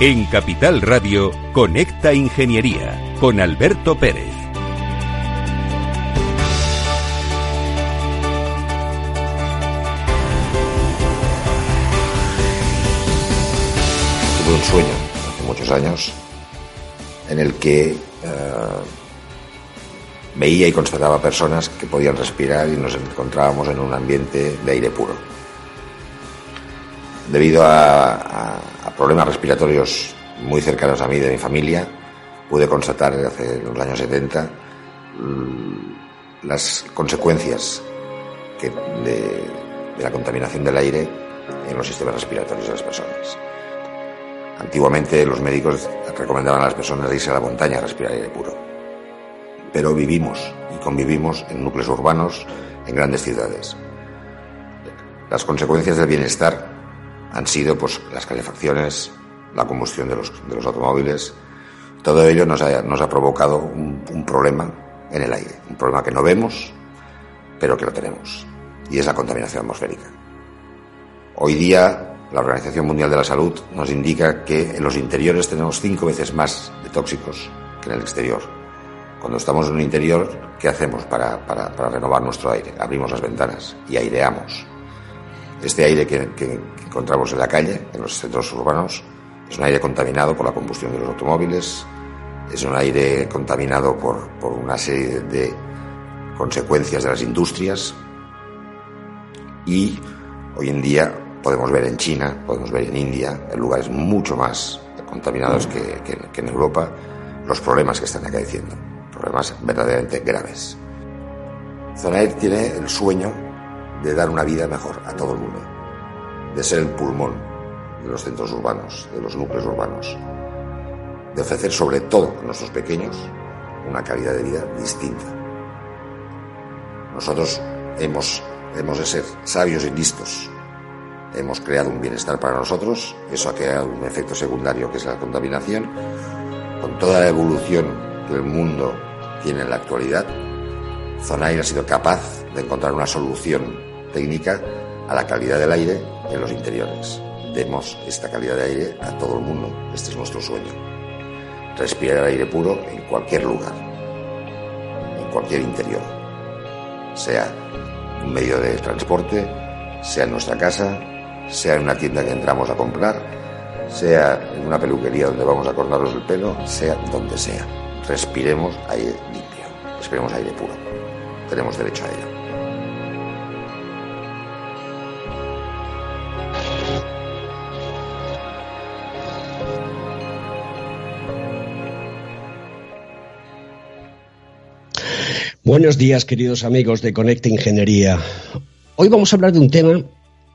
En Capital Radio, Conecta Ingeniería con Alberto Pérez. Tuve un sueño hace muchos años en el que eh, veía y constataba personas que podían respirar y nos encontrábamos en un ambiente de aire puro. Debido a, problemas respiratorios muy cercanos a mí, de mi familia, pude constatar hace los años 70 mm, las consecuencias de, la contaminación del aire en los sistemas respiratorios de las personas. Antiguamente los médicos recomendaban a las personas irse a la montaña a respirar aire puro. Pero vivimos y convivimos en núcleos urbanos, en grandes ciudades. Las consecuencias del bienestar han sido pues, las calefacciones, la combustión de los, de los automóviles. Todo ello nos ha, nos ha provocado un, problema en el aire, un problema que no vemos, pero que lo tenemos, y es la contaminación atmosférica. Hoy día la Organización Mundial de la Salud nos indica que en los interiores tenemos cinco veces más de tóxicos que en el exterior. Cuando estamos en un interior, ¿qué hacemos para, para renovar nuestro aire? Abrimos las ventanas y aireamos. Este aire que, que, encontramos en la calle, en los centros urbanos, es un aire contaminado por la combustión de los automóviles, es un aire contaminado por, por una serie de consecuencias de las industrias y hoy en día podemos ver en China, podemos ver en India, en lugares mucho más contaminados que, que, que en Europa, los problemas que están acaeciendo, problemas verdaderamente graves. Zonair tiene el sueño de dar una vida mejor a todo el mundo de ser el pulmón de los centros urbanos, de los núcleos urbanos, de ofrecer sobre todo a nuestros pequeños una calidad de vida distinta. Nosotros hemos, hemos de ser sabios y listos. Hemos creado un bienestar para nosotros, eso ha creado un efecto secundario que es la contaminación. Con toda la evolución que el mundo tiene en la actualidad, Zonair ha sido capaz de encontrar una solución técnica a la calidad del aire en los interiores. Demos esta calidad de aire a todo el mundo. Este es nuestro sueño. Respirar aire puro en cualquier lugar, en cualquier interior, sea un medio de transporte, sea en nuestra casa, sea en una tienda que entramos a comprar, sea en una peluquería donde vamos a cortarnos el pelo, sea donde sea. Respiremos aire limpio, respiremos aire puro. Tenemos derecho a ello. Buenos días, queridos amigos de Conecta Ingeniería. Hoy vamos a hablar de un tema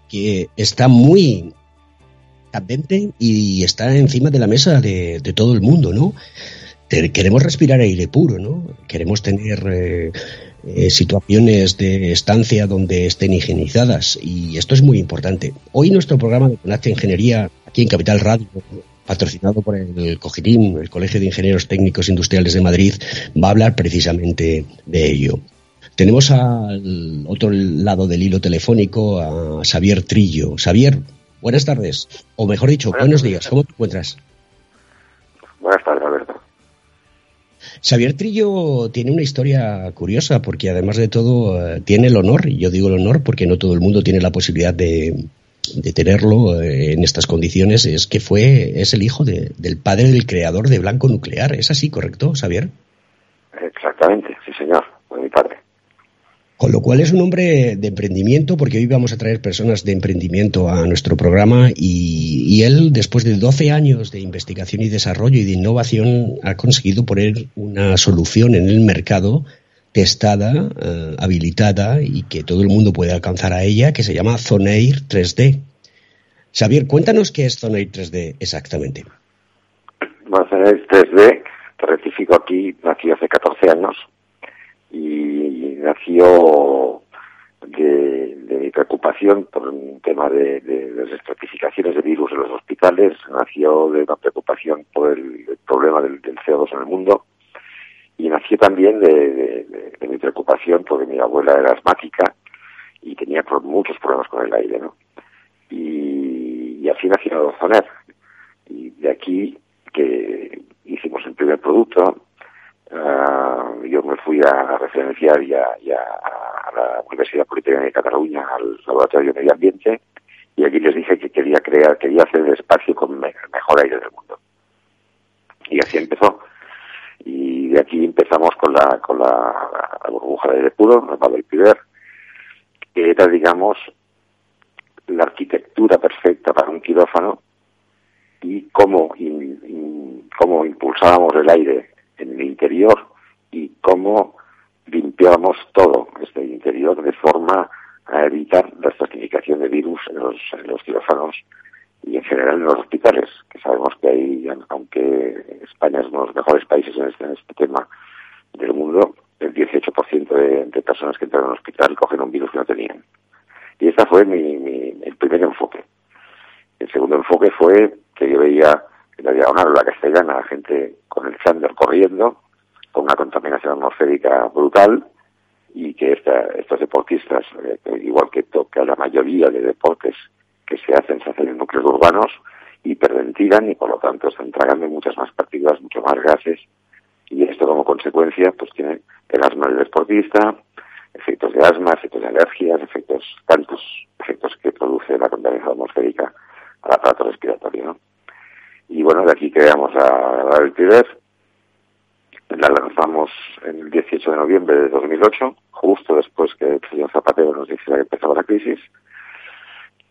que está muy candente y está encima de la mesa de, todo el mundo, ¿no? Queremos respirar aire puro, ¿no? Queremos tener eh, eh, situaciones de estancia donde estén higienizadas y esto es muy importante. Hoy nuestro programa de Conecta Ingeniería aquí en Capital Radio patrocinado por el COGITIM, el Colegio de Ingenieros Técnicos Industriales de Madrid, va a hablar precisamente de ello. Tenemos al otro lado del hilo telefónico a Xavier Trillo. Xavier, buenas tardes, o mejor dicho, buenos días, ¿cómo te encuentras? Buenas tardes, Alberto. Xavier Trillo tiene una historia curiosa porque además de todo eh, tiene el honor, y yo digo el honor porque no todo el mundo tiene la posibilidad de, de tenerlo eh, en estas condiciones es que fue es el hijo de, del padre del creador de Blanco Nuclear. ¿Es así, correcto, Xavier? Exactamente, sí, señor, fue mi padre. Con lo cual es un hombre de emprendimiento, porque hoy vamos a traer personas de emprendimiento a nuestro programa y, y, él, después de 12 años de investigación y desarrollo y de innovación, ha conseguido poner una solución en el mercado testada, eh, habilitada y que todo el mundo puede alcanzar a ella, que se llama Zoneir 3D. Xavier, cuéntanos qué es Zoneir 3D exactamente. Bueno, Zoneir 3D, te rectifico aquí, nació hace 14 años y nació de, mi preocupación por un tema de, de, de virus en los hospitales, nació de una preocupación por el, problema del, del CO2 en el mundo y nació también de, de, mi preocupación porque mi abuela era asmática y tenía muchos problemas con el aire, ¿no? Y, y así nació Zoner. Y de aquí que hicimos el primer producto, ah, yo me fui a referenciar ya, a la Universidad Politécnica de Cataluña, al Laboratorio de Medio Ambiente, y allí les dije que quería crear, quería hacer el espacio con el mejor aire del mundo. Y así empezó. Y de aquí empezamos con la, con la, burbuja de aire puro, el del Piber, que era, digamos, la arquitectura perfecta para un quirófano y cómo, cómo impulsábamos el aire en el interior y cómo limpiábamos todo este interior de forma a evitar la estratificación de virus en los, en los quirófanos y en general en los hospitales, que sabemos que hay, aunque España es uno de los mejores países en este, este tema del mundo, el 18% de, de personas que entran al hospital cogen un virus que no tenían. Y este fue mi, mi, el primer enfoque. El segundo enfoque fue que yo veía en la diagonal la castellana la gente con el chándal corriendo, con una contaminación atmosférica brutal, y que esta, estos deportistas, eh, igual que toca la mayoría de deportes que se hacen, se hacen en núcleos urbanos, hiperventilan y por lo tanto están tragando muchas más partículas, mucho más gases, y esto como consecuencia pues tiene el asma del deportista, efectos de asma, efectos de alergias, efectos, tantos efectos que produce la contaminación atmosférica al aparato respiratorio. ¿no? Y bueno, de aquí creamos a la la lanzamos el 18 de noviembre de 2008, justo después que el señor Zapatero nos dijera que empezaba la crisis.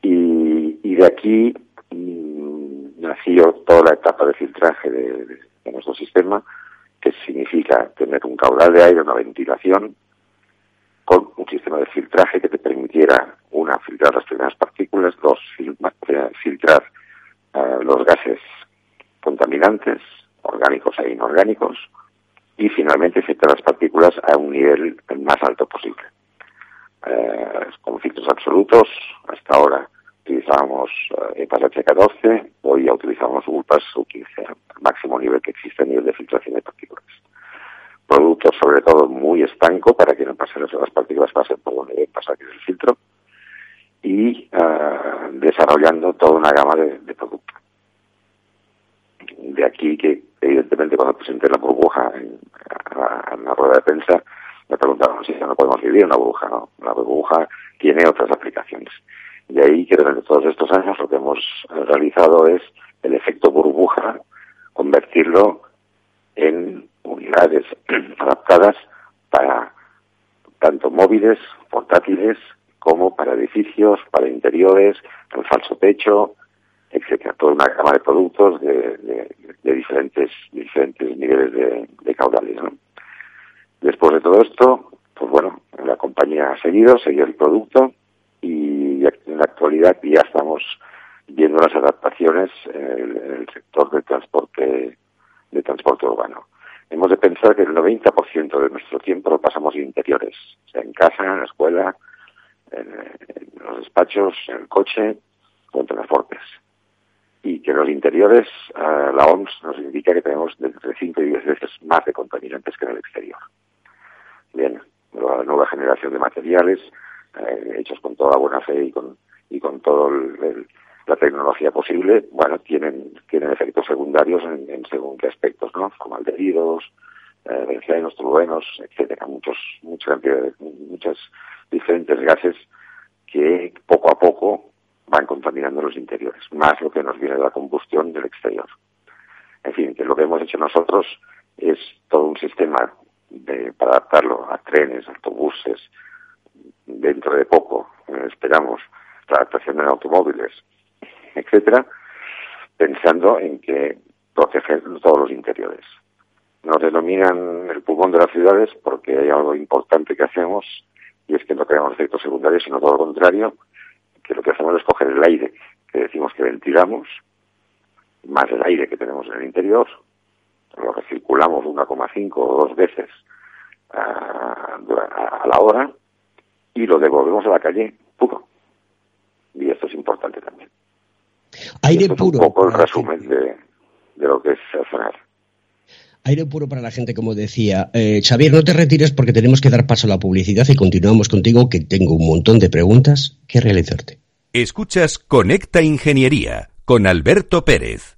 Y, de aquí mm, nació toda la etapa de filtraje de, nuestro sistema, que significa tener un caudal de aire, una ventilación, con un sistema de filtraje que te permitiera, una, filtrar las primeras partículas, dos, eh, filtrar eh, los gases contaminantes, orgánicos e inorgánicos, y finalmente filtrar las partículas a un nivel más alto posible. Eh, con filtros absolutos, hasta ahora utilizábamos eh, EPAS H14, hoy ya utilizamos ULPAS U15, el máximo nivel que existe a nivel de filtración de partículas. Productos sobre todo muy estanco para que no pasen las partículas pasen por donde deben pasar, que es el filtro, y eh, desarrollando toda una gama de, productos. De aquí que evidentemente cuando presenté la burbuja en, la rueda de prensa me preguntaron si no podemos vivir en la burbuja, no, la burbuja tiene otras aplicaciones. Y ahí que durante todos estos años lo que hemos realizado es el efecto burbuja, convertirlo en unidades adaptadas para tanto móviles, portátiles, como para edificios, para interiores, el falso techo, etcétera, toda una gama de productos de, diferentes diferentes niveles de, caudales. Después de todo esto, pues bueno, la compañía ha seguido, seguido el producto y en la actualidad ya estamos viendo las adaptaciones en el, sector del transporte de transporte urbano. Hemos de pensar que el 90% de nuestro tiempo lo pasamos en interiores, sea en casa, en la escuela, en, los despachos, en el coche o en transportes y que en los interiores eh, la OMS nos indica que tenemos entre 5 y 10 veces más de contaminantes que en el exterior. Bien, la nueva generación de materiales eh, hechos con toda buena fe y con y con toda la tecnología posible, bueno, tienen tienen efectos secundarios en, según qué aspectos, ¿no? Formaldehídos, eh, bencianos, toluenos, etcétera, muchos muchas muchas diferentes gases que poco a poco van contaminando los interiores, más lo que nos viene de la combustión del exterior. En fin, que lo que hemos hecho nosotros es todo un sistema de, para adaptarlo a trenes, autobuses, dentro de poco, eh, esperamos, la adaptación en automóviles, etcétera, pensando en que proteger todos los interiores. Nos denominan el pulmón de las ciudades porque hay algo importante que hacemos y es que no creamos efectos secundarios, sino todo lo contrario, que lo que hacemos es coger el aire que decimos que ventilamos, más el aire que tenemos en el interior, lo que circulamos 1,5 o dos veces a, la hora y lo devolvemos a la calle puro. Y esto es importante también. Aire puro. Es un poco el resumen de, lo que es sonar. Aire puro para la gente, como decía. Eh, Xavier, no te retires porque tenemos que dar paso a la publicidad y continuamos contigo, que tengo un montón de preguntas que realizarte. Escuchas Conecta Ingeniería con Alberto Pérez.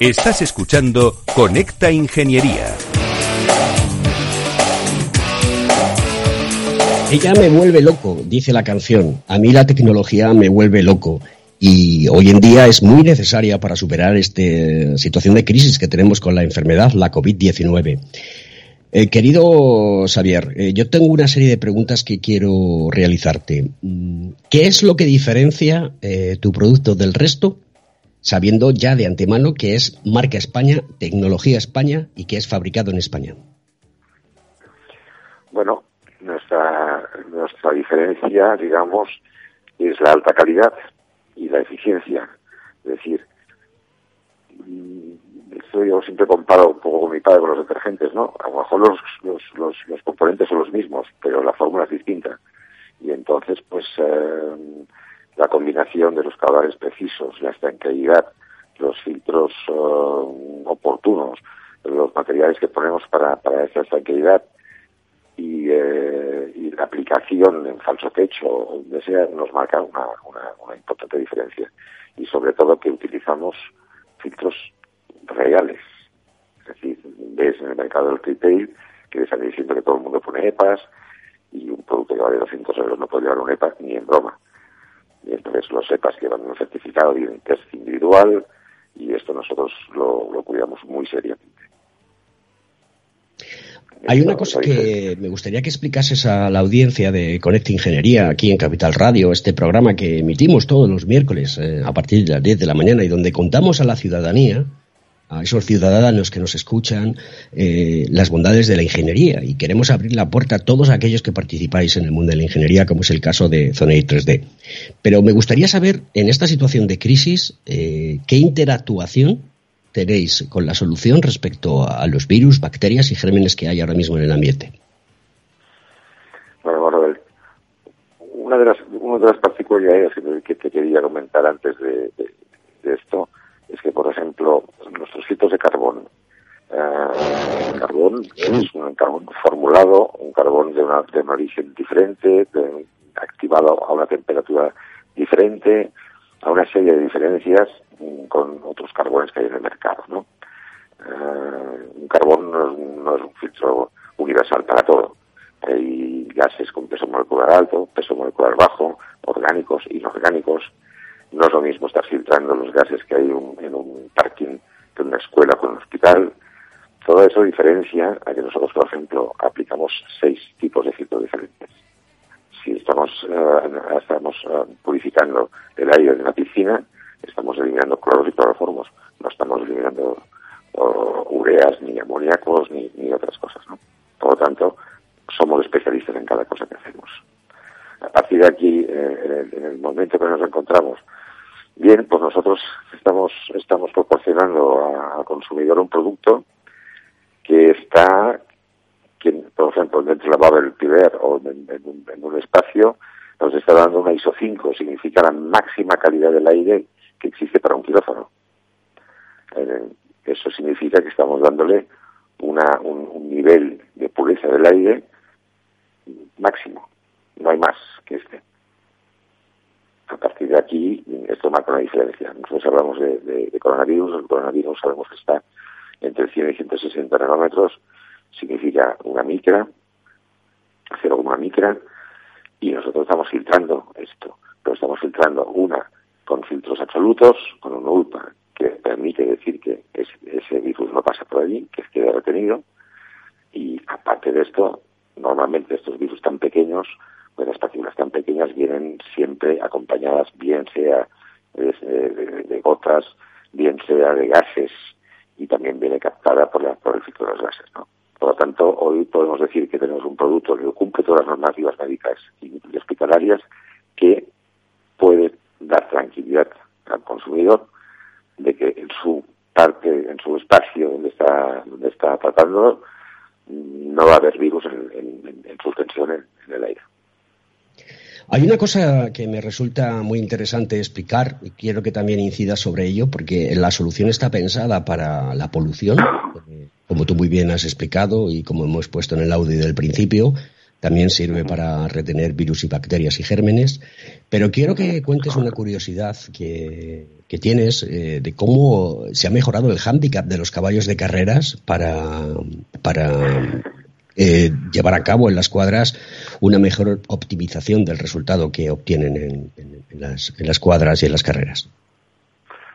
Estás escuchando Conecta Ingeniería. Ella me vuelve loco, dice la canción. A mí la tecnología me vuelve loco. Y hoy en día es muy necesaria para superar esta situación de crisis que tenemos con la enfermedad, la COVID-19. Eh, querido Xavier, eh, yo tengo una serie de preguntas que quiero realizarte. Mm, ¿Qué es lo que diferencia eh, tu producto del resto sabiendo ya de antemano que es marca España, tecnología España y que es fabricado en España? Bueno, nuestra, nuestra diferencia, digamos, es la alta calidad y la eficiencia. Es decir, mm, esto yo siempre comparo un poco con mi padre con los detergentes, ¿no? A lo mejor los, los, los, los componentes son los mismos, pero la fórmula es distinta. Y entonces, pues, eh, la combinación de los caudales precisos, la estanqueidad, los filtros uh, oportunos, los materiales que ponemos para, para esa estanqueidad y, eh, y, la aplicación en falso techo, donde sea, nos marca una, una, importante diferencia. Y sobre todo que utilizamos filtros reales. Es decir, ves en el mercado del retail que están diciendo que todo el mundo pone EPAs y un producto que vale 200 euros no puede llevar un EPA ni en broma entonces los sepas que van un certificado de test individual y esto nosotros lo, lo cuidamos muy seriamente. Hay una cosa que me gustaría que explicases a la audiencia de Conecta Ingeniería aquí en Capital Radio, este programa que emitimos todos los miércoles eh, a partir de las 10 de la mañana y donde contamos a la ciudadanía a esos ciudadanos que nos escuchan eh, las bondades de la ingeniería y queremos abrir la puerta a todos aquellos que participáis en el mundo de la ingeniería, como es el caso de Zonei 3D. Pero me gustaría saber, en esta situación de crisis, eh, qué interactuación tenéis con la solución respecto a los virus, bacterias y gérmenes que hay ahora mismo en el ambiente. Bueno, bueno, una de las, una de las particularidades que te quería comentar antes de esto es que, por ejemplo, nuestros filtros de carbón, eh, el carbón es un carbón formulado, un carbón de, una, de un origen diferente, de, activado a una temperatura diferente, a una serie de diferencias mm, con otros carbones que hay en el mercado, ¿no? Eh, un carbón no es, no es un filtro universal para todo. Hay gases con peso molecular alto, peso molecular bajo, orgánicos, inorgánicos, no es lo mismo estar filtrando los gases que hay un, en un parking de una escuela con un hospital. todo eso diferencia a que nosotros, por ejemplo, aplicamos seis tipos de filtros diferentes. Si estamos, eh, estamos eh, purificando el aire de una piscina, estamos eliminando cloros y cloroformos, no estamos eliminando ureas, ni amoníacos, ni, ni otras cosas. ¿no? Por lo tanto, somos especialistas en cada cosa que hacemos. A partir de aquí, eh, en, el, momento que nos encontramos, bien, pues nosotros estamos, estamos proporcionando al consumidor un producto que está, que, por ejemplo, dentro de la Babel Piver o en, un, espacio, nos está dando una ISO 5, significa la máxima calidad del aire que existe para un quirófano. Eh, eso significa que estamos dándole una, un, nivel de pureza del aire máximo. No hay más que este. A partir de aquí, esto marca una diferencia. Nosotros hablamos de, coronavirus, el coronavirus sabemos que está entre 100 y 160 nanómetros, significa una micra, una micra, y nosotros estamos filtrando esto. Pero estamos filtrando una con filtros absolutos, con un ULPA que permite decir que ese virus no pasa por allí, que quede retenido. Y aparte de esto, normalmente estos virus tan pequeños, las partículas tan pequeñas vienen siempre acompañadas, bien sea de, gotas, bien sea de gases, y también viene captada por, por el filtro de los gases. Por lo tanto, hoy podemos decir que tenemos un producto que cumple todas las normativas médicas y hospitalarias que puede dar tranquilidad al consumidor de que en su parte, en su espacio donde está, donde está tratando, no va a haber virus en, suspensión en, el aire. Hay una cosa que me resulta muy interesante explicar y quiero que también incida sobre ello porque la solución está pensada para la polución, como tú muy bien has explicado y como hemos puesto en el audio del principio, también sirve para retener virus y bacterias y gérmenes. Pero quiero que cuentes una curiosidad que, tienes eh, de cómo se ha mejorado el hándicap de los caballos de carreras para, para eh, llevar a cabo en las cuadras una mejor optimización del resultado que obtienen en, las, cuadras y en las carreras.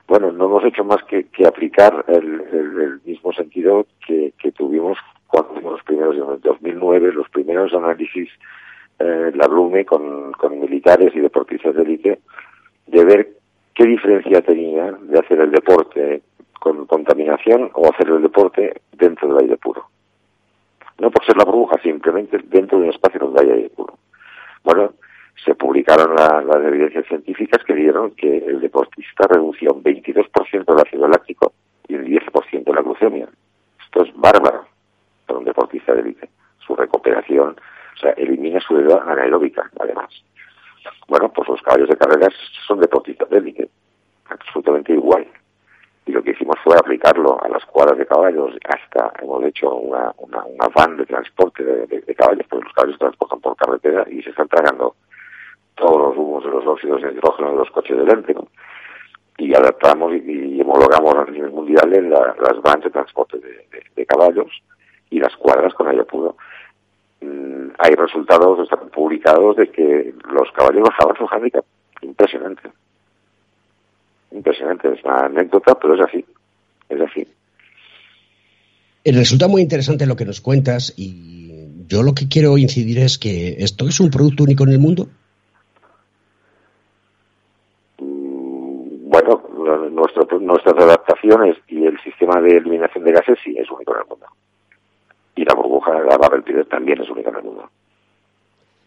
Bueno, no hemos hecho más que, aplicar el, mismo sentido que, tuvimos cuando los primeros, en 2009, los primeros análisis, eh, la Blume con militares y deportistas de élite, de ver qué diferencia tenía de hacer el deporte con contaminación o hacer el deporte dentro del aire puro. No por ser la burbuja, simplemente dentro de un espacio donde hay aire puro. Bueno, se publicaron las evidencias científicas que dieron que el deportista reducía un 22% del ácido láctico y un 10% de la glucemia. Esto es bárbaro para un deportista de. Su recuperación, o sea, elimina su edad anaeróbica, además. Bueno, pues los caballos de carreras son deportistas de élite, absolutamente igual. Y lo que hicimos fue aplicarlo a las cuadras de caballos, hasta hemos hecho una, una, van de transporte de, caballos, porque los caballos transportan por carretera y se están tragando todos los humos de los óxidos de hidrógeno de los coches de lente, y adaptamos y, homologamos a nivel mundial las vans de transporte de caballos y las cuadras con aire puro. Mm, hay resultados están publicados de que los caballos bajaban su handicap. Impresionante. Impresionante. Es una anécdota, pero es así. Es así. Eh, resulta muy interesante lo que nos cuentas y yo lo que quiero incidir es que esto es un producto único en el mundo. Mm, bueno, nuestro, nuestras adaptaciones y el sistema de eliminación de gases sí es único en el mundo y la burbuja de la Babel también es única en el mundo.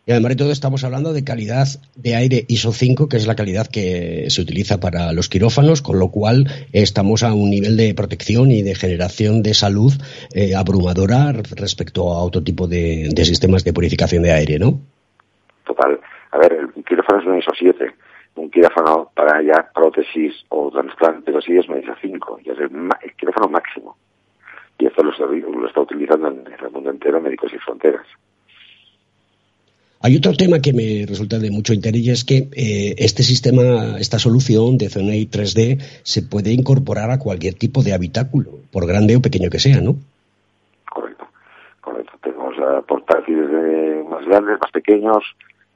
Y además de todo estamos hablando de calidad de aire ISO 5, que es la calidad que se utiliza para los quirófanos, con lo cual estamos a un nivel de protección y de generación de salud eh, abrumadora respecto a otro tipo de, sistemas de purificación de aire, ¿no? Total. A ver, el quirófano es un ISO 7. Un quirófano para ya prótesis o trasplante, pero sí es un ISO 5, y es el quirófano máximo y esto lo está, utilizando en, el mundo entero Médicos y Fronteras. Hay otro tema que me resulta de mucho interés y es que eh, este sistema, esta solución de ZONEI 3D se puede incorporar a cualquier tipo de habitáculo, por grande o pequeño que sea, ¿no? Correcto, correcto. Tenemos uh, portátiles más grandes, más pequeños,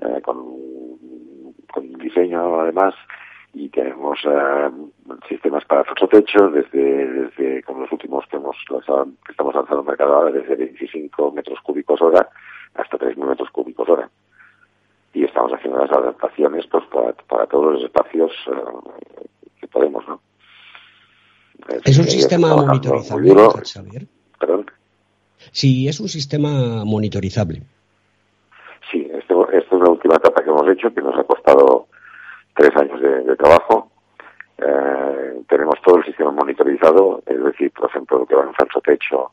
eh, con, con diseño además, y tenemos sistemas para techo desde, desde como los últimos que, hemos, que estamos lanzando al mercado ahora, desde 25 metros cúbicos hora hasta 3.000 metros cúbicos hora. Y estamos haciendo las adaptaciones pues, para, todos los espacios eh, que podemos, ¿no? Es, un sistema monitorizable, ¿Perdón? Sí, es un sistema monitorizable. Sí, esta es una última etapa que hemos hecho que nos ha costado tres años de, trabajo. Eh, tenemos todo el sistema monitorizado, es decir, por ejemplo, lo que va en falso techo,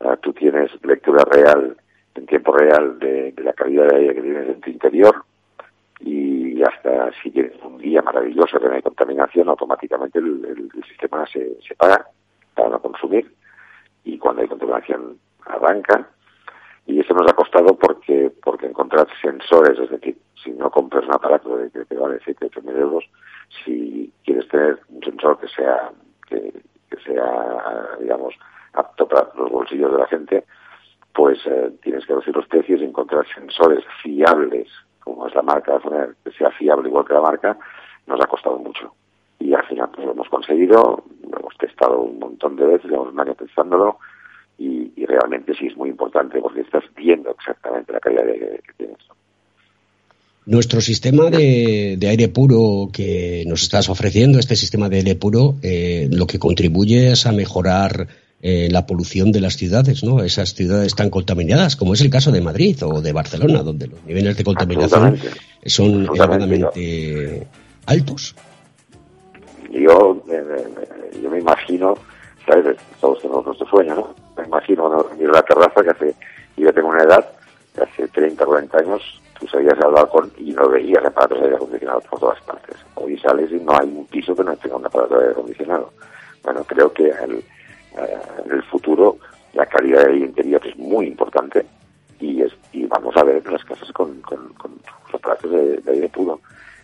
eh, tú tienes lectura real, en tiempo real, de, la calidad de aire que tienes en tu interior y hasta si tienes un día maravilloso que no hay contaminación, automáticamente el, sistema se, se paga para no consumir y cuando hay contaminación arranca. Y eso nos ha costado porque porque encontrar sensores, es decir, si no compras un aparato de, que te vale 7, 8 mil euros, si quieres tener un sensor que sea que, sea, digamos, apto para los bolsillos de la gente, pues eh, tienes que reducir los precios y encontrar sensores fiables, como es la marca de que sea fiable igual que la marca, nos ha costado mucho. Y al final pues, lo hemos conseguido, lo hemos testado un montón de veces, llevamos un año testándolo, y, realmente sí es muy importante porque estás viendo exactamente la calidad de aire que tienes. Nuestro sistema de, aire puro que nos estás ofreciendo, este sistema de aire puro, eh, lo que contribuye es a mejorar eh, la polución de las ciudades, ¿no? Esas ciudades tan contaminadas, como es el caso de Madrid o de Barcelona, donde los niveles de contaminación son elevadamente altos. Yo, yo me imagino, ¿sabes? Todos tenemos nuestro sueño, ¿no? me imagino, ¿no? miro la terraza que hace, yo tengo una edad, que hace 30, 40 años, tú salías al balcón y no veías aparatos de aire acondicionado por todas partes. Hoy sales y no hay un piso que no tenga un aparato de aire acondicionado. Bueno, creo que eh, en el futuro la calidad del interior es muy importante y, es, y vamos a ver las casas con, con, con aparatos de, aire puro.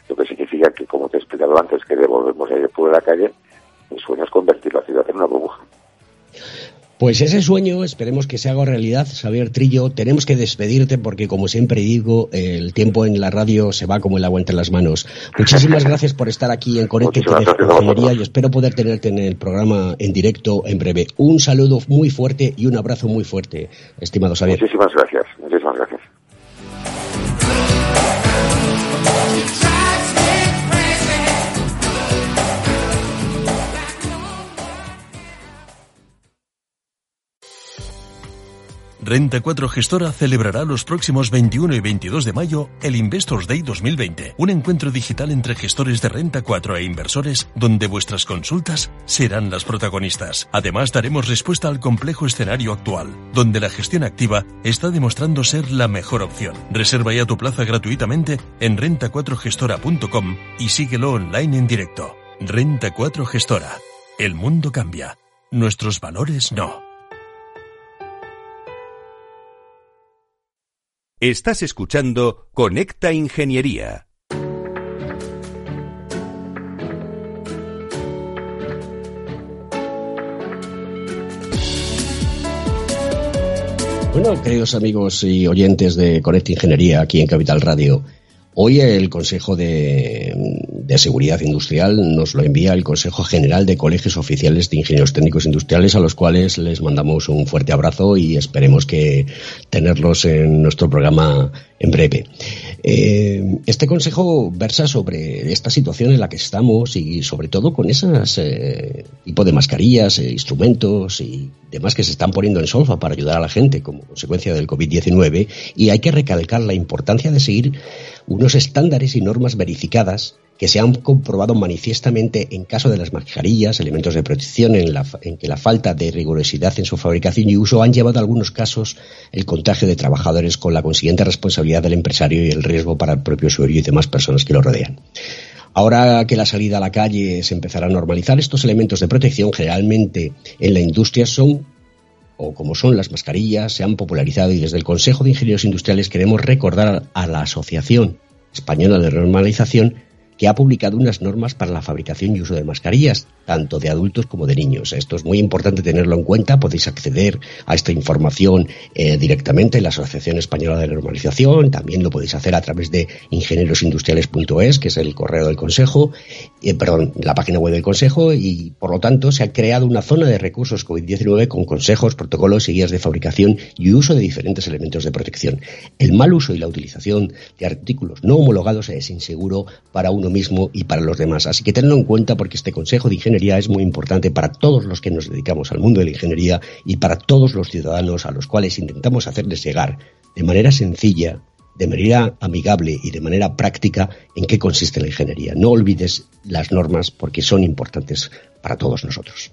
Lo que significa que, como te he explicado antes, que devolvemos aire puro a la calle, mi sueño es convertir la ciudad en una burbuja. Pues ese sueño esperemos que se haga realidad, Xavier Trillo. Tenemos que despedirte porque, como siempre digo, el tiempo en la radio se va como el agua entre las manos. Muchísimas gracias por estar aquí en Conecte y espero poder tenerte en el programa en directo en breve. Un saludo muy fuerte y un abrazo muy fuerte, estimado Xavier. Muchísimas gracias. Muchísimas gracias. 4 Gestora celebrará los próximos 21 y 22 de mayo el Investors Day 2020, un encuentro digital entre gestores de Renta 4 e inversores donde vuestras consultas serán las protagonistas. Además, daremos respuesta al complejo escenario actual, donde la gestión activa está demostrando ser la mejor opción. Reserva ya tu plaza gratuitamente en renta4gestora.com y síguelo online en directo. Renta 4 Gestora. El mundo cambia. Nuestros valores no. Estás escuchando Conecta Ingeniería. Bueno, queridos amigos y oyentes de Conecta Ingeniería aquí en Capital Radio, Hoy el Consejo de, Seguridad Industrial nos lo envía el Consejo General de Colegios Oficiales de Ingenieros Técnicos Industriales, a los cuales les mandamos un fuerte abrazo y esperemos que tenerlos en nuestro programa en breve. Eh, este consejo versa sobre esta situación en la que estamos y sobre todo con esas eh, tipo de mascarillas, eh, instrumentos y demás que se están poniendo en solfa para ayudar a la gente como consecuencia del COVID-19 y hay que recalcar la importancia de seguir unos estándares y normas verificadas que se han comprobado manifiestamente en caso de las mascarillas, elementos de protección en, la, en, que la falta de rigurosidad en su fabricación y uso han llevado a algunos casos el contagio de trabajadores con la consiguiente responsabilidad del empresario y el riesgo para el propio usuario y demás personas que lo rodean. Ahora que la salida a la calle se empezará a normalizar, estos elementos de protección generalmente en la industria son o como son las mascarillas, se han popularizado y desde el Consejo de Ingenieros Industriales queremos recordar a la Asociación Española de Normalización que ha publicado unas normas para la fabricación y uso de mascarillas, tanto de adultos como de niños. Esto es muy importante tenerlo en cuenta. Podéis acceder a esta información eh, directamente en la Asociación Española de Normalización. También lo podéis hacer a través de ingenierosindustriales.es, que es el correo del Consejo, eh, perdón, la página web del Consejo. Y por lo tanto se ha creado una zona de recursos COVID-19 con consejos, protocolos y guías de fabricación y uso de diferentes elementos de protección. El mal uso y la utilización de artículos no homologados es inseguro para uno mismo y para los demás. Así que tenlo en cuenta porque este Consejo de Ingeniería es muy importante para todos los que nos dedicamos al mundo de la ingeniería y para todos los ciudadanos a los cuales intentamos hacerles llegar de manera sencilla, de manera amigable y de manera práctica en qué consiste la ingeniería. No olvides las normas porque son importantes para todos nosotros.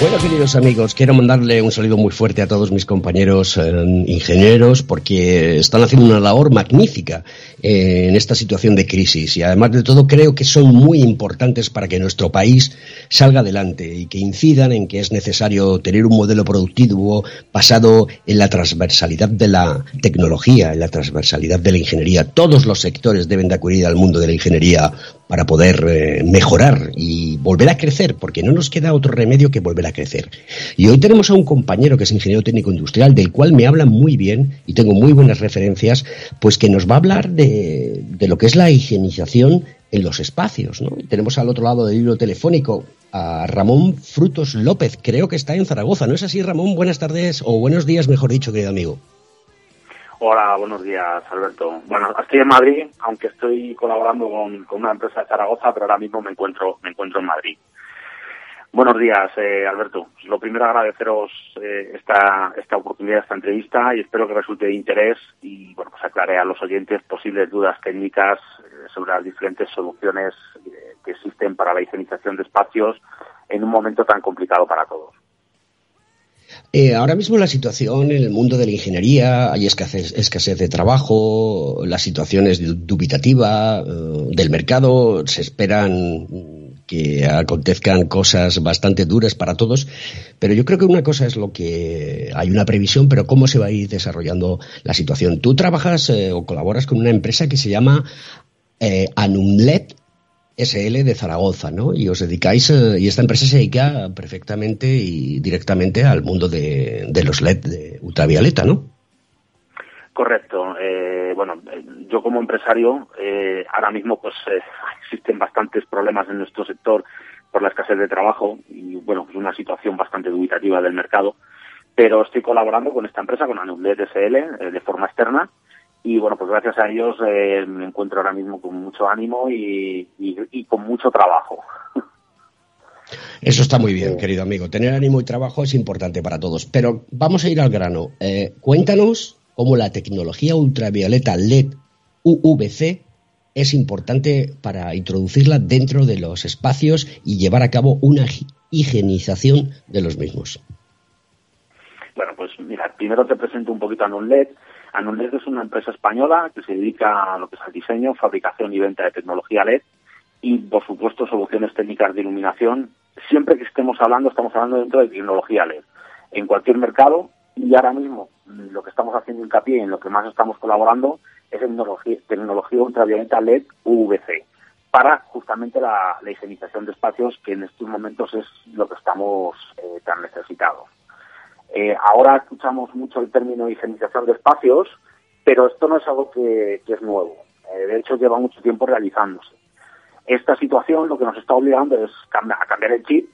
Bueno, queridos amigos, quiero mandarle un saludo muy fuerte a todos mis compañeros eh, ingenieros porque están haciendo una labor magnífica eh, en esta situación de crisis y además de todo creo que son muy importantes para que nuestro país salga adelante y que incidan en que es necesario tener un modelo productivo basado en la transversalidad de la tecnología, en la transversalidad de la ingeniería. Todos los sectores deben de acudir al mundo de la ingeniería para poder eh, mejorar y volver a crecer, porque no nos queda otro remedio que volver a crecer. Y hoy tenemos a un compañero que es ingeniero técnico industrial, del cual me habla muy bien y tengo muy buenas referencias, pues que nos va a hablar de, de lo que es la higienización en los espacios. ¿no? tenemos al otro lado del libro telefónico a Ramón Frutos López, creo que está en Zaragoza. ¿No es así, Ramón? Buenas tardes o buenos días, mejor dicho, querido amigo. Hola, buenos días, Alberto. Bueno, estoy en Madrid, aunque estoy colaborando con, una empresa de Zaragoza, pero ahora mismo me encuentro, me encuentro en Madrid. Buenos días, eh, Alberto. Lo primero, agradeceros eh, esta, esta oportunidad, esta entrevista, y espero que resulte de interés y bueno, pues aclare a los oyentes posibles dudas técnicas eh, sobre las diferentes soluciones que existen para la higienización de espacios en un momento tan complicado para todos. Eh, ahora mismo la situación en el mundo de la ingeniería, hay escasez, de trabajo, la situación es dubitativa eh, del mercado, se esperan que acontezcan cosas bastante duras para todos, pero yo creo que una cosa es lo que hay una previsión, pero cómo se va a ir desarrollando la situación. Tú trabajas eh, o colaboras con una empresa que se llama Anumlet SL de Zaragoza, ¿no? Y os dedicáis, eh, y esta empresa se dedica perfectamente y directamente al mundo de, los LED de ultravioleta, ¿no? Correcto. Eh, bueno, yo como empresario, eh, ahora mismo pues existen bastantes problemas en nuestro sector por la escasez de trabajo y bueno, pues una situación bastante dubitativa del mercado, pero estoy colaborando con esta empresa, con Anumlet SL, de forma externa, y bueno, pues gracias a ellos eh, me encuentro ahora mismo con mucho ánimo y, con mucho trabajo. Eso está muy bien, querido amigo. Tener ánimo y trabajo es importante para todos. Pero vamos a ir al grano. Eh, cuéntanos cómo la tecnología ultravioleta LED UVC es importante para introducirla dentro de los espacios y llevar a cabo una higienización de los mismos. Bueno, pues mira, primero te presento un poquito a NonLED. ANonLED es una empresa española que se dedica a lo que es el diseño, fabricación y venta de tecnología LED y, por supuesto, soluciones técnicas de iluminación. Siempre que estemos hablando, estamos hablando dentro de tecnología LED. En cualquier mercado, y ahora mismo lo que estamos haciendo hincapié, en lo que más estamos colaborando, es tecnología, tecnología ultravioleta LED UVC para justamente la, higienización de espacios, que en estos momentos es lo que estamos eh, tan necesitados. Eh, ahora escuchamos mucho el término higienización de espacios, pero esto no es algo que, es nuevo. Eh, de hecho, lleva mucho tiempo realizándose. Esta situación lo que nos está obligando es a cambiar el chip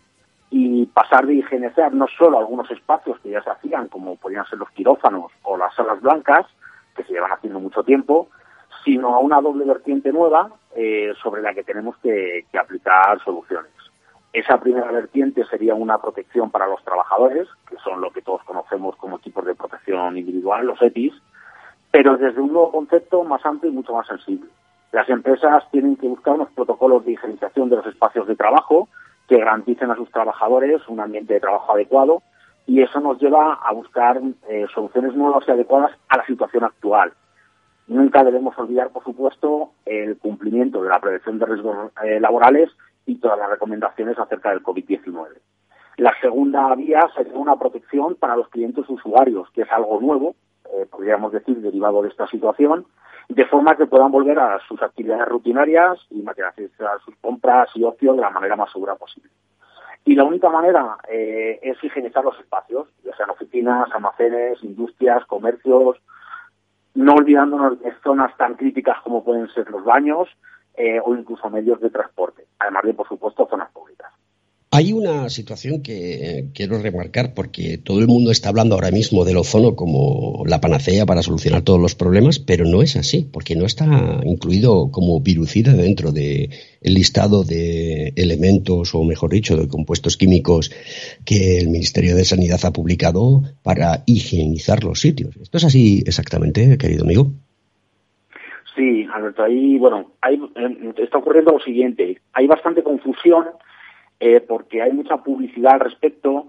y pasar de higienizar no solo algunos espacios que ya se hacían, como podían ser los quirófanos o las salas blancas, que se llevan haciendo mucho tiempo, sino a una doble vertiente nueva eh, sobre la que tenemos que, aplicar soluciones. Esa primera vertiente sería una protección para los trabajadores, que son lo que todos conocemos como equipos de protección individual, los EPIs, pero desde un nuevo concepto más amplio y mucho más sensible. Las empresas tienen que buscar unos protocolos de higienización de los espacios de trabajo que garanticen a sus trabajadores un ambiente de trabajo adecuado y eso nos lleva a buscar eh, soluciones nuevas y adecuadas a la situación actual. Nunca debemos olvidar, por supuesto, el cumplimiento de la prevención de riesgos eh, laborales y todas las recomendaciones acerca del COVID-19. La segunda vía sería una protección para los clientes usuarios, que es algo nuevo, eh, podríamos decir, derivado de esta situación, de forma que puedan volver a sus actividades rutinarias y materializar sus compras y ocio de la manera más segura posible. Y la única manera eh, es higienizar los espacios, ya sean oficinas, almacenes, industrias, comercios, no olvidándonos de zonas tan críticas como pueden ser los baños eh, o incluso medios de transporte, además de, por supuesto, zonas públicas. Hay una situación que quiero remarcar porque todo el mundo está hablando ahora mismo del ozono como la panacea para solucionar todos los problemas, pero no es así, porque no está incluido como virucida dentro del listado de elementos, o mejor dicho, de compuestos químicos que el Ministerio de Sanidad ha publicado para higienizar los sitios. ¿Esto es así exactamente, querido amigo? Sí, Alberto, ahí, bueno, eh, está ocurriendo lo siguiente. Hay bastante confusión eh, porque hay mucha publicidad al respecto,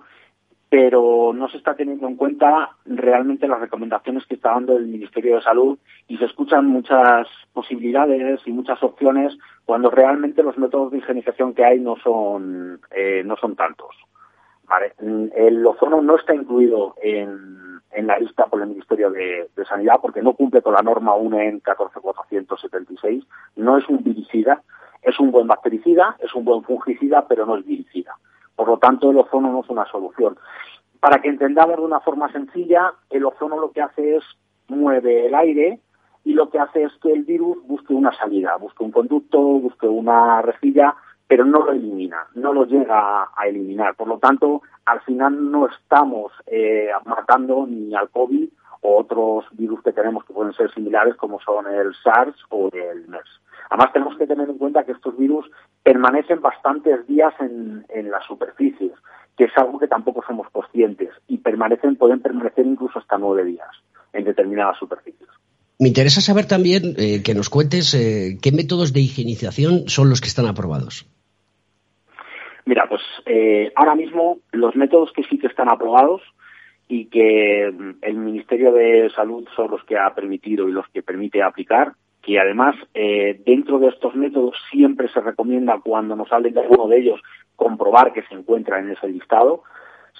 pero no se está teniendo en cuenta realmente las recomendaciones que está dando el Ministerio de Salud y se escuchan muchas posibilidades y muchas opciones cuando realmente los métodos de higienización que hay no son, eh, no son tantos. El ozono no está incluido en, en la lista por el Ministerio de, Sanidad porque no cumple con la norma UNEN 14476, no es un viricida, es un buen bactericida, es un buen fungicida, pero no es viricida. Por lo tanto, el ozono no es una solución. Para que entendamos de una forma sencilla, el ozono lo que hace es mueve el aire y lo que hace es que el virus busque una salida, busque un conducto, busque una rejilla, pero no lo elimina, no lo llega a eliminar. Por lo tanto, al final no estamos eh, matando ni al COVID o otros virus que tenemos que pueden ser similares como son el SARS o el MERS. Además, tenemos que tener en cuenta que estos virus permanecen bastantes días en, las superficies, que es algo que tampoco somos conscientes, y permanecen, pueden permanecer incluso hasta nueve días en determinadas superficies. Me interesa saber también eh, que nos cuentes eh, qué métodos de higienización son los que están aprobados. Mira, pues eh, ahora mismo los métodos que sí que están aprobados y que mm, el Ministerio de Salud son los que ha permitido y los que permite aplicar y además eh, dentro de estos métodos siempre se recomienda cuando nos hablen de alguno de ellos comprobar que se encuentra en ese listado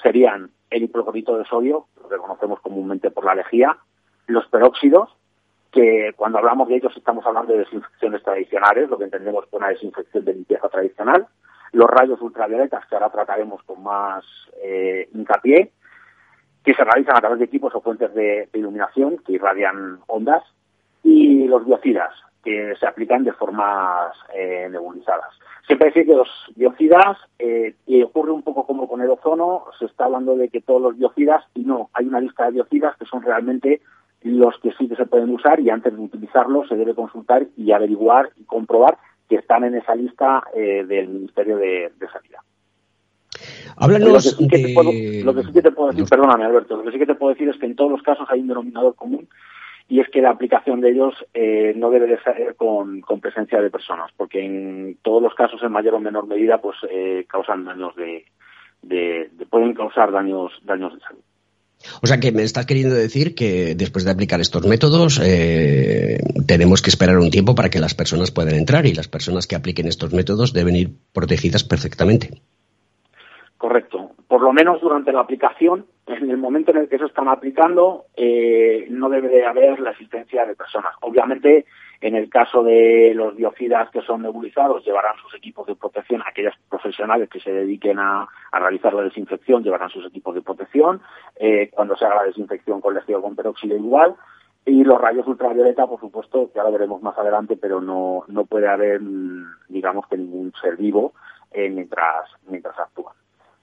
serían el hipoclorito de sodio, lo que conocemos comúnmente por la lejía, los peróxidos, que cuando hablamos de ellos estamos hablando de desinfecciones tradicionales, lo que entendemos por una desinfección de limpieza tradicional, los rayos ultravioletas, que ahora trataremos con más eh, hincapié, que se realizan a través de equipos o fuentes de iluminación que irradian ondas, y los biocidas, que se aplican de formas eh, nebulizadas. Siempre decir que los biocidas, eh, y ocurre un poco como con el ozono, se está hablando de que todos los biocidas, y no, hay una lista de biocidas que son realmente los que sí que se pueden usar y antes de utilizarlos se debe consultar y averiguar y comprobar que están en esa lista eh, del Ministerio de, Sanidad. Háblanos lo que sí que, de... te puedo, lo que sí que te puedo decir, perdóname Alberto, lo que sí que te puedo decir es que en todos los casos hay un denominador común y es que la aplicación de ellos eh, no debe de ser con, con, presencia de personas, porque en todos los casos, en mayor o menor medida, pues eh, causan daños de, de, de, pueden causar daños daños de salud. O sea que me estás queriendo decir que después de aplicar estos métodos eh, tenemos que esperar un tiempo para que las personas puedan entrar y las personas que apliquen estos métodos deben ir protegidas perfectamente. Correcto. Por lo menos durante la aplicación, en el momento en el que se están aplicando, eh, no debe de haber la existencia de personas. Obviamente, en el caso de los biocidas que son nebulizados, llevarán sus equipos de protección. Aquellas profesionales que se dediquen a, a realizar la desinfección llevarán sus equipos de protección. Eh, cuando se haga la desinfección con lejía con peróxido igual. Y los rayos ultravioleta, por supuesto, que ahora veremos más adelante, pero no, no puede haber, digamos, que ningún ser vivo eh, mientras, mientras actúan.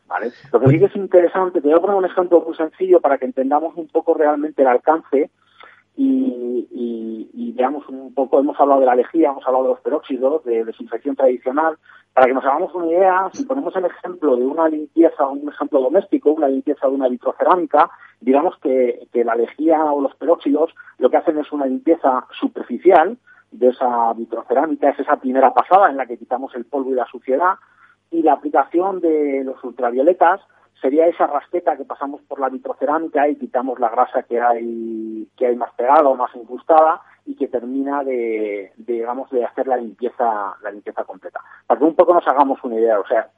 ¿Vale? Lo que sí que es interesante, te voy a poner un ejemplo muy sencillo para que entendamos un poco realmente el alcance y, y, y, veamos un poco, hemos hablado de la lejía, hemos hablado de los peróxidos, de desinfección tradicional, para que nos hagamos una idea, si ponemos el ejemplo de una limpieza, un ejemplo doméstico, una limpieza de una vitrocerámica, digamos que, que la lejía o los peróxidos lo que hacen es una limpieza superficial de esa vitrocerámica, es esa primera pasada en la que quitamos el polvo y la suciedad, y la aplicación de los ultravioletas sería esa rasqueta que pasamos por la vitrocerámica y quitamos la grasa que hay que hay más pegada o más incrustada y que termina de, digamos de hacer la limpieza la limpieza completa. Para que un poco nos hagamos una idea o sea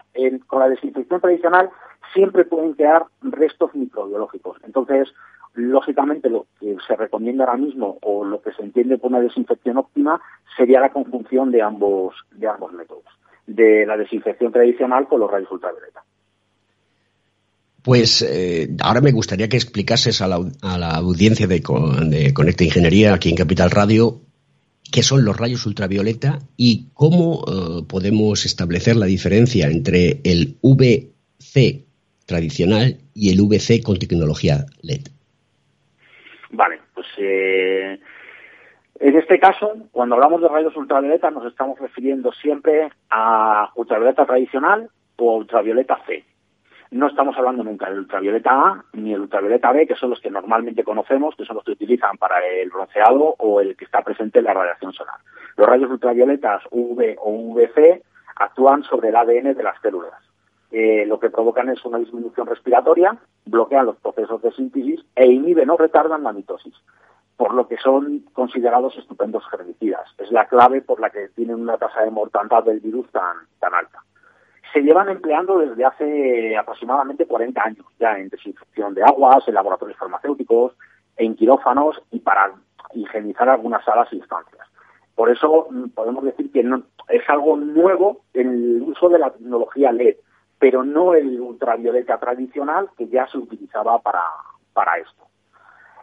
con la desinfección tradicional siempre pueden quedar restos microbiológicos. Entonces lógicamente lo que se recomienda ahora mismo o lo que se entiende por una desinfección óptima sería la conjunción de ambos de ambos métodos. De la desinfección tradicional con los rayos ultravioleta. Pues eh, ahora me gustaría que explicases a la, audiencia de, de, Conecta Ingeniería aquí en Capital Radio qué son los rayos ultravioleta y cómo eh, podemos establecer la diferencia entre el VC tradicional y el VC con tecnología LED. Vale, pues eh, en este caso, cuando hablamos de rayos ultravioleta, nos estamos refiriendo siempre a ultravioleta tradicional o ultravioleta C. No estamos hablando nunca del ultravioleta A ni el ultravioleta B, que son los que normalmente conocemos, que son los que utilizan para el bronceado o el que está presente en la radiación solar. Los rayos ultravioletas UV o UVC actúan sobre el ADN de las células. Eh, lo que provocan es una disminución respiratoria, bloquean los procesos de síntesis e inhiben o retardan la mitosis por lo que son considerados estupendos herbicidas. Es la clave por la que tienen una tasa de mortandad del virus tan, tan alta. Se llevan empleando desde hace aproximadamente 40 años ya en desinfección de aguas, en laboratorios farmacéuticos, en quirófanos y para higienizar algunas salas y instancias. Por eso mm, podemos decir que no, es algo nuevo el uso de la tecnología LED, pero no el ultravioleta tradicional que ya se utilizaba para, para esto.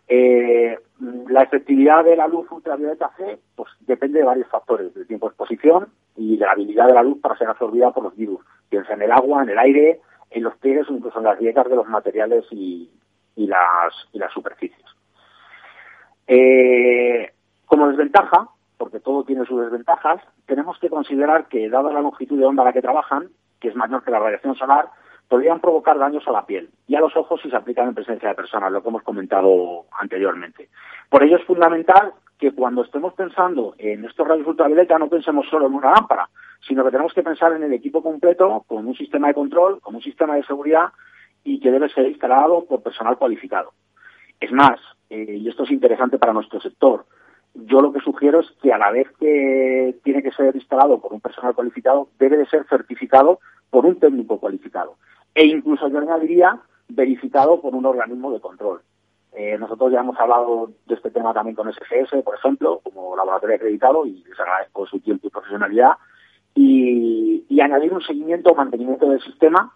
Eh, la efectividad de la luz ultravioleta C pues depende de varios factores, del tiempo de exposición y de la habilidad de la luz para ser absorbida por los virus. Piensa en el agua, en el aire, en los pliegues o incluso en las grietas de los materiales y, y, las, y las superficies. Eh, como desventaja, porque todo tiene sus desventajas, tenemos que considerar que, dada la longitud de onda a la que trabajan, que es mayor que la radiación solar, podrían provocar daños a la piel y a los ojos si se aplican en presencia de personas, lo que hemos comentado anteriormente. Por ello es fundamental que cuando estemos pensando en estos rayos ultravioleta no pensemos solo en una lámpara, sino que tenemos que pensar en el equipo completo con un sistema de control, con un sistema de seguridad y que debe ser instalado por personal cualificado. Es más, eh, y esto es interesante para nuestro sector, yo lo que sugiero es que a la vez que tiene que ser instalado por un personal cualificado, debe de ser certificado por un técnico cualificado e incluso yo añadiría verificado por un organismo de control. Eh, nosotros ya hemos hablado de este tema también con SGS, por ejemplo, como laboratorio acreditado, y les agradezco su tiempo y profesionalidad, y, añadir un seguimiento o mantenimiento del sistema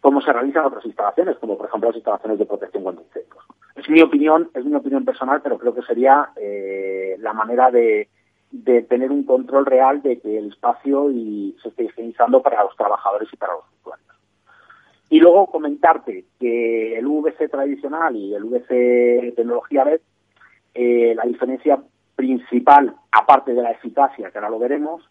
como se realizan otras instalaciones, como por ejemplo las instalaciones de protección contra incendios. Es mi opinión, es mi opinión personal, pero creo que sería eh, la manera de, de tener un control real de que el espacio y se esté higienizando para los trabajadores y para los usuarios. Y luego comentarte que el VC tradicional y el VC tecnología LED, eh, la diferencia principal, aparte de la eficacia, que ahora lo veremos,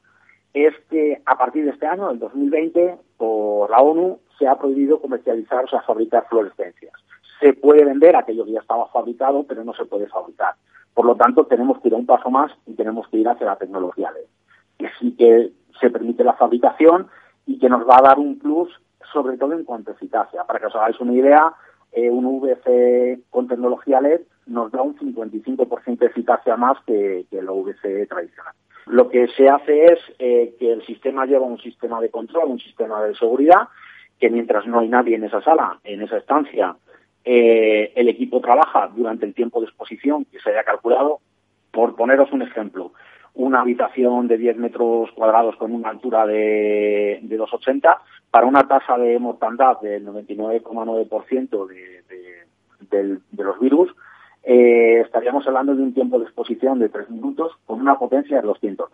es que a partir de este año, el 2020, por la ONU, se ha prohibido comercializar, o sea, fabricar fluorescencias. Se puede vender aquello que ya estaba fabricado, pero no se puede fabricar. Por lo tanto, tenemos que ir a un paso más y tenemos que ir hacia la tecnología LED, que sí que se permite la fabricación y que nos va a dar un plus, sobre todo en cuanto a eficacia. Para que os hagáis una idea, eh, un VC con tecnología LED nos da un 55% de eficacia más que, que el VC tradicional. Lo que se hace es eh, que el sistema lleva un sistema de control, un sistema de seguridad, que mientras no hay nadie en esa sala, en esa estancia, eh, el equipo trabaja durante el tiempo de exposición que se haya calculado. Por poneros un ejemplo, una habitación de 10 metros cuadrados con una altura de, de 2,80 para una tasa de mortandad del 99,9% de, de, de los virus, eh, estaríamos hablando de un tiempo de exposición de tres minutos con una potencia de 200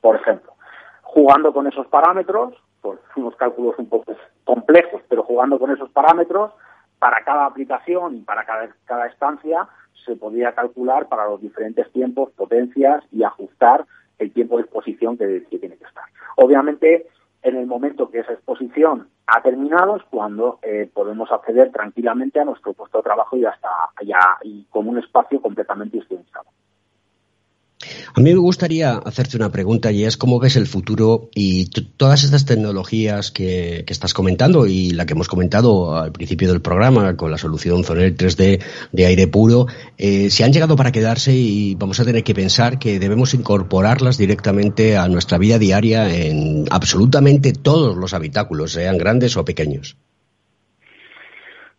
Por ejemplo, jugando con esos parámetros, por unos cálculos un poco complejos, pero jugando con esos parámetros, para cada aplicación y para cada, cada estancia se podría calcular para los diferentes tiempos, potencias y ajustar el tiempo de exposición que, tiene que estar. Obviamente, en el momento que esa exposición ha terminado es cuando eh, podemos acceder tranquilamente a nuestro puesto de trabajo y hasta allá y con un espacio completamente institucionalizado. A mí me gustaría hacerte una pregunta y es cómo ves el futuro y todas estas tecnologías que, estás comentando y la que hemos comentado al principio del programa con la solución Zonel 3D de aire puro, eh, se han llegado para quedarse y vamos a tener que pensar que debemos incorporarlas directamente a nuestra vida diaria en absolutamente todos los habitáculos, sean grandes o pequeños.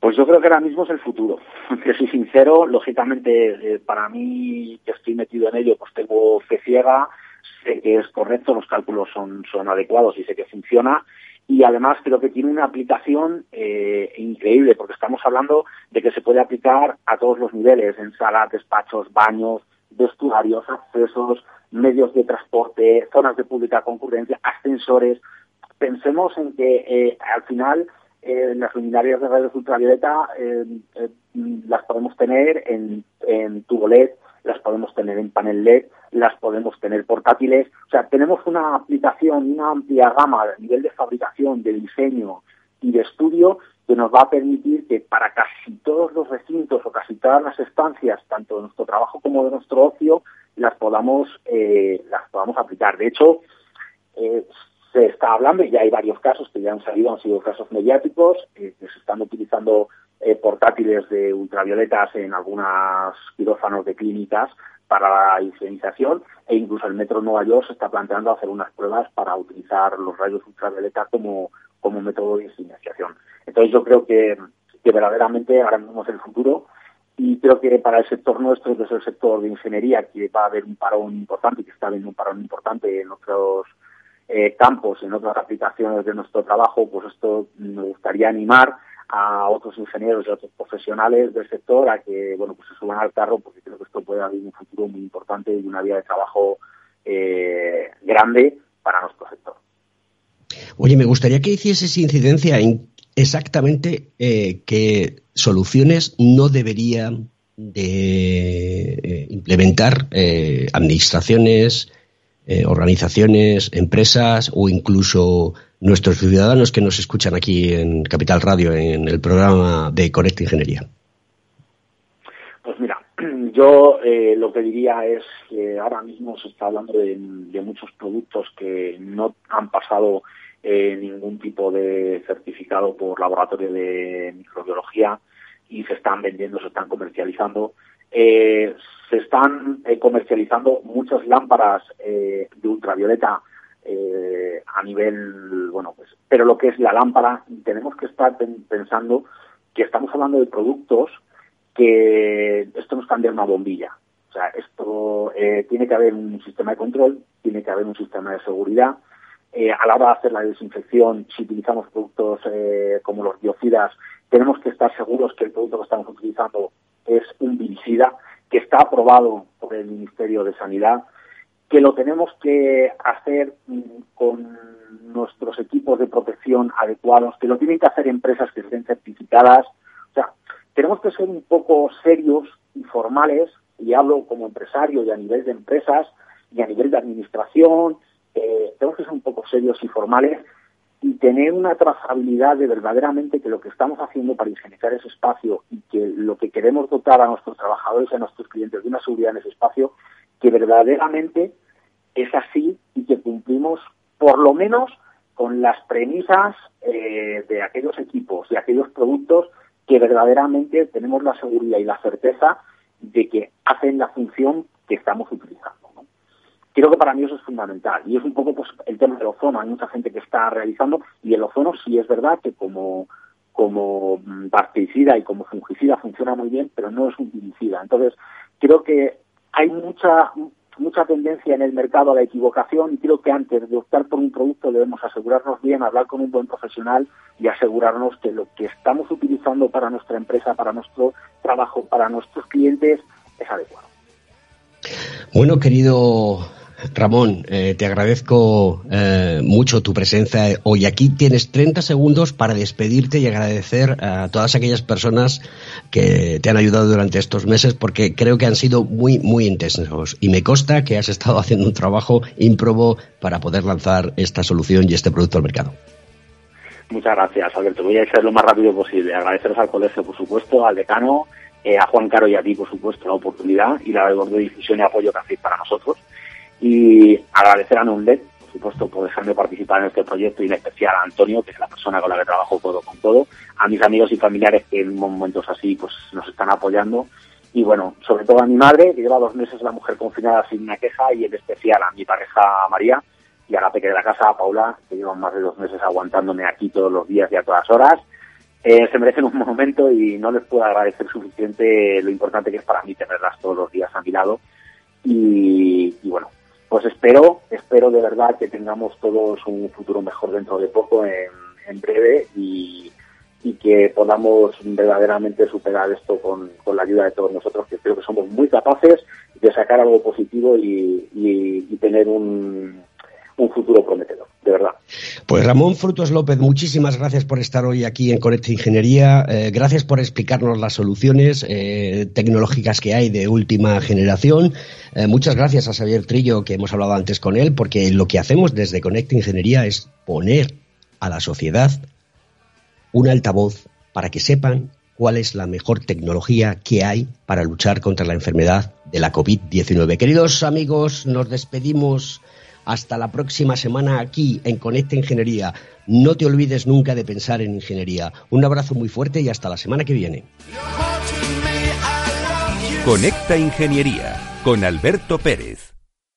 Pues yo creo que ahora mismo es el futuro. Que soy sincero, lógicamente eh, para mí que estoy metido en ello, pues tengo fe ciega, sé que es correcto, los cálculos son, son adecuados y sé que funciona. Y además creo que tiene una aplicación eh, increíble, porque estamos hablando de que se puede aplicar a todos los niveles, en salas, despachos, baños, vestuarios, accesos, medios de transporte, zonas de pública concurrencia, ascensores. Pensemos en que eh, al final eh, las luminarias de rayos ultravioleta eh, eh, las podemos tener en, en tubo LED, las podemos tener en panel LED, las podemos tener portátiles. O sea, tenemos una aplicación, una amplia gama a nivel de fabricación, de diseño y de estudio que nos va a permitir que para casi todos los recintos o casi todas las estancias, tanto de nuestro trabajo como de nuestro ocio, las podamos, eh, las podamos aplicar. De hecho, se está hablando, y ya hay varios casos que ya han salido, han sido casos mediáticos, eh, que se están utilizando eh, portátiles de ultravioletas en algunos quirófanos de clínicas para la higienización e incluso el Metro Nueva York se está planteando hacer unas pruebas para utilizar los rayos ultravioleta como, como método de higienización. Entonces yo creo que, que verdaderamente ahora mismo es el futuro y creo que para el sector nuestro, que es el sector de ingeniería, que va a haber un parón importante, que está habiendo un parón importante en otros eh, campos, en otras aplicaciones de nuestro trabajo, pues esto me gustaría animar a otros ingenieros y a otros profesionales del sector a que bueno pues se suban al carro porque creo que esto puede abrir un futuro muy importante y una vía de trabajo eh, grande para nuestro sector. Oye, me gustaría que hicieses incidencia en exactamente eh, qué soluciones no deberían de eh, implementar administraciones, eh, organizaciones, empresas o incluso nuestros ciudadanos que nos escuchan aquí en Capital Radio en el programa de Conecta Ingeniería? Pues mira, yo eh, lo que diría es que ahora mismo se está hablando de, muchos productos que no han pasado eh, ningún tipo de certificado por laboratorio de microbiología y se están vendiendo, se están comercializando eh, se están eh, comercializando muchas lámparas eh, de ultravioleta eh, a nivel, bueno, pues, pero lo que es la lámpara, tenemos que estar pensando que estamos hablando de productos que esto no es cambiar una bombilla. O sea, esto eh, tiene que haber un sistema de control, tiene que haber un sistema de seguridad. Eh, a la hora de hacer la desinfección, si utilizamos productos como los biocidas, tenemos que estar seguros que el producto que estamos utilizando es un bilicida que está aprobado por el Ministerio de Sanidad, que lo tenemos que hacer con nuestros equipos de protección adecuados, que lo tienen que hacer empresas que estén certificadas. O sea, tenemos que ser un poco serios y formales, y hablo como empresario y a nivel de empresas y a nivel de administración eh, tenemos que ser un poco serios y formales y tener una trazabilidad de verdaderamente que lo que estamos haciendo para ingenierizar ese espacio y que lo que queremos dotar a nuestros trabajadores y a nuestros clientes de una seguridad en ese espacio, que verdaderamente es así y que cumplimos por lo menos con las premisas eh, de aquellos equipos y aquellos productos que verdaderamente tenemos la seguridad y la certeza de que hacen la función que estamos utilizando. Creo que para mí eso es fundamental y es un poco pues, el tema del ozono. Hay mucha gente que está realizando y el ozono sí es verdad que como como bactericida y como fungicida funciona muy bien, pero no es un fungicida. Entonces, creo que hay mucha mucha tendencia en el mercado a la equivocación y creo que antes de optar por un producto debemos asegurarnos bien, hablar con un buen profesional y asegurarnos que lo que estamos utilizando para nuestra empresa, para nuestro trabajo, para nuestros clientes es adecuado. Bueno, querido Ramón, eh, te agradezco eh, mucho tu presencia hoy aquí. Tienes 30 segundos para despedirte y agradecer a todas aquellas personas que te han ayudado durante estos meses porque creo que han sido muy, muy intensos. Y me consta que has estado haciendo un trabajo ímprobo para poder lanzar esta solución y este producto al mercado. Muchas gracias, Alberto. Voy a ser lo más rápido posible. Agradeceros al colegio, por supuesto, al decano, eh, a Juan Caro y a ti, por supuesto, la oportunidad y la de difusión y apoyo que hacéis para nosotros y agradecer a NUNLED, por supuesto, por dejarme participar en este proyecto y en especial a Antonio, que es la persona con la que trabajo codo con todo, a mis amigos y familiares que en momentos así pues nos están apoyando y bueno, sobre todo a mi madre, que lleva dos meses la mujer confinada sin una queja y en especial a mi pareja María y a la pequeña de la casa, Paula, que llevan más de dos meses aguantándome aquí todos los días y a todas horas. Eh, se merecen un momento y no les puedo agradecer suficiente lo importante que es para mí tenerlas todos los días a mi lado. y bueno, pues espero, espero de verdad que tengamos todos un futuro mejor dentro de poco, en, breve, y, que podamos verdaderamente superar esto con, la ayuda de todos nosotros, que creo que somos muy capaces de sacar algo positivo y tener un, un futuro prometedor, de verdad. Pues Ramón Frutos López, muchísimas gracias por estar hoy aquí en Conecta Ingeniería. Eh, gracias por explicarnos las soluciones eh, tecnológicas que hay de última generación. Eh, muchas gracias a Xavier Trillo, que hemos hablado antes con él, porque lo que hacemos desde Conecta Ingeniería es poner a la sociedad un altavoz para que sepan cuál es la mejor tecnología que hay para luchar contra la enfermedad de la COVID-19. Queridos amigos, nos despedimos hasta la próxima semana aquí en Conecta Ingeniería. No te olvides nunca de pensar en ingeniería. Un abrazo muy fuerte y hasta la semana que viene. Conecta Ingeniería con Alberto Pérez.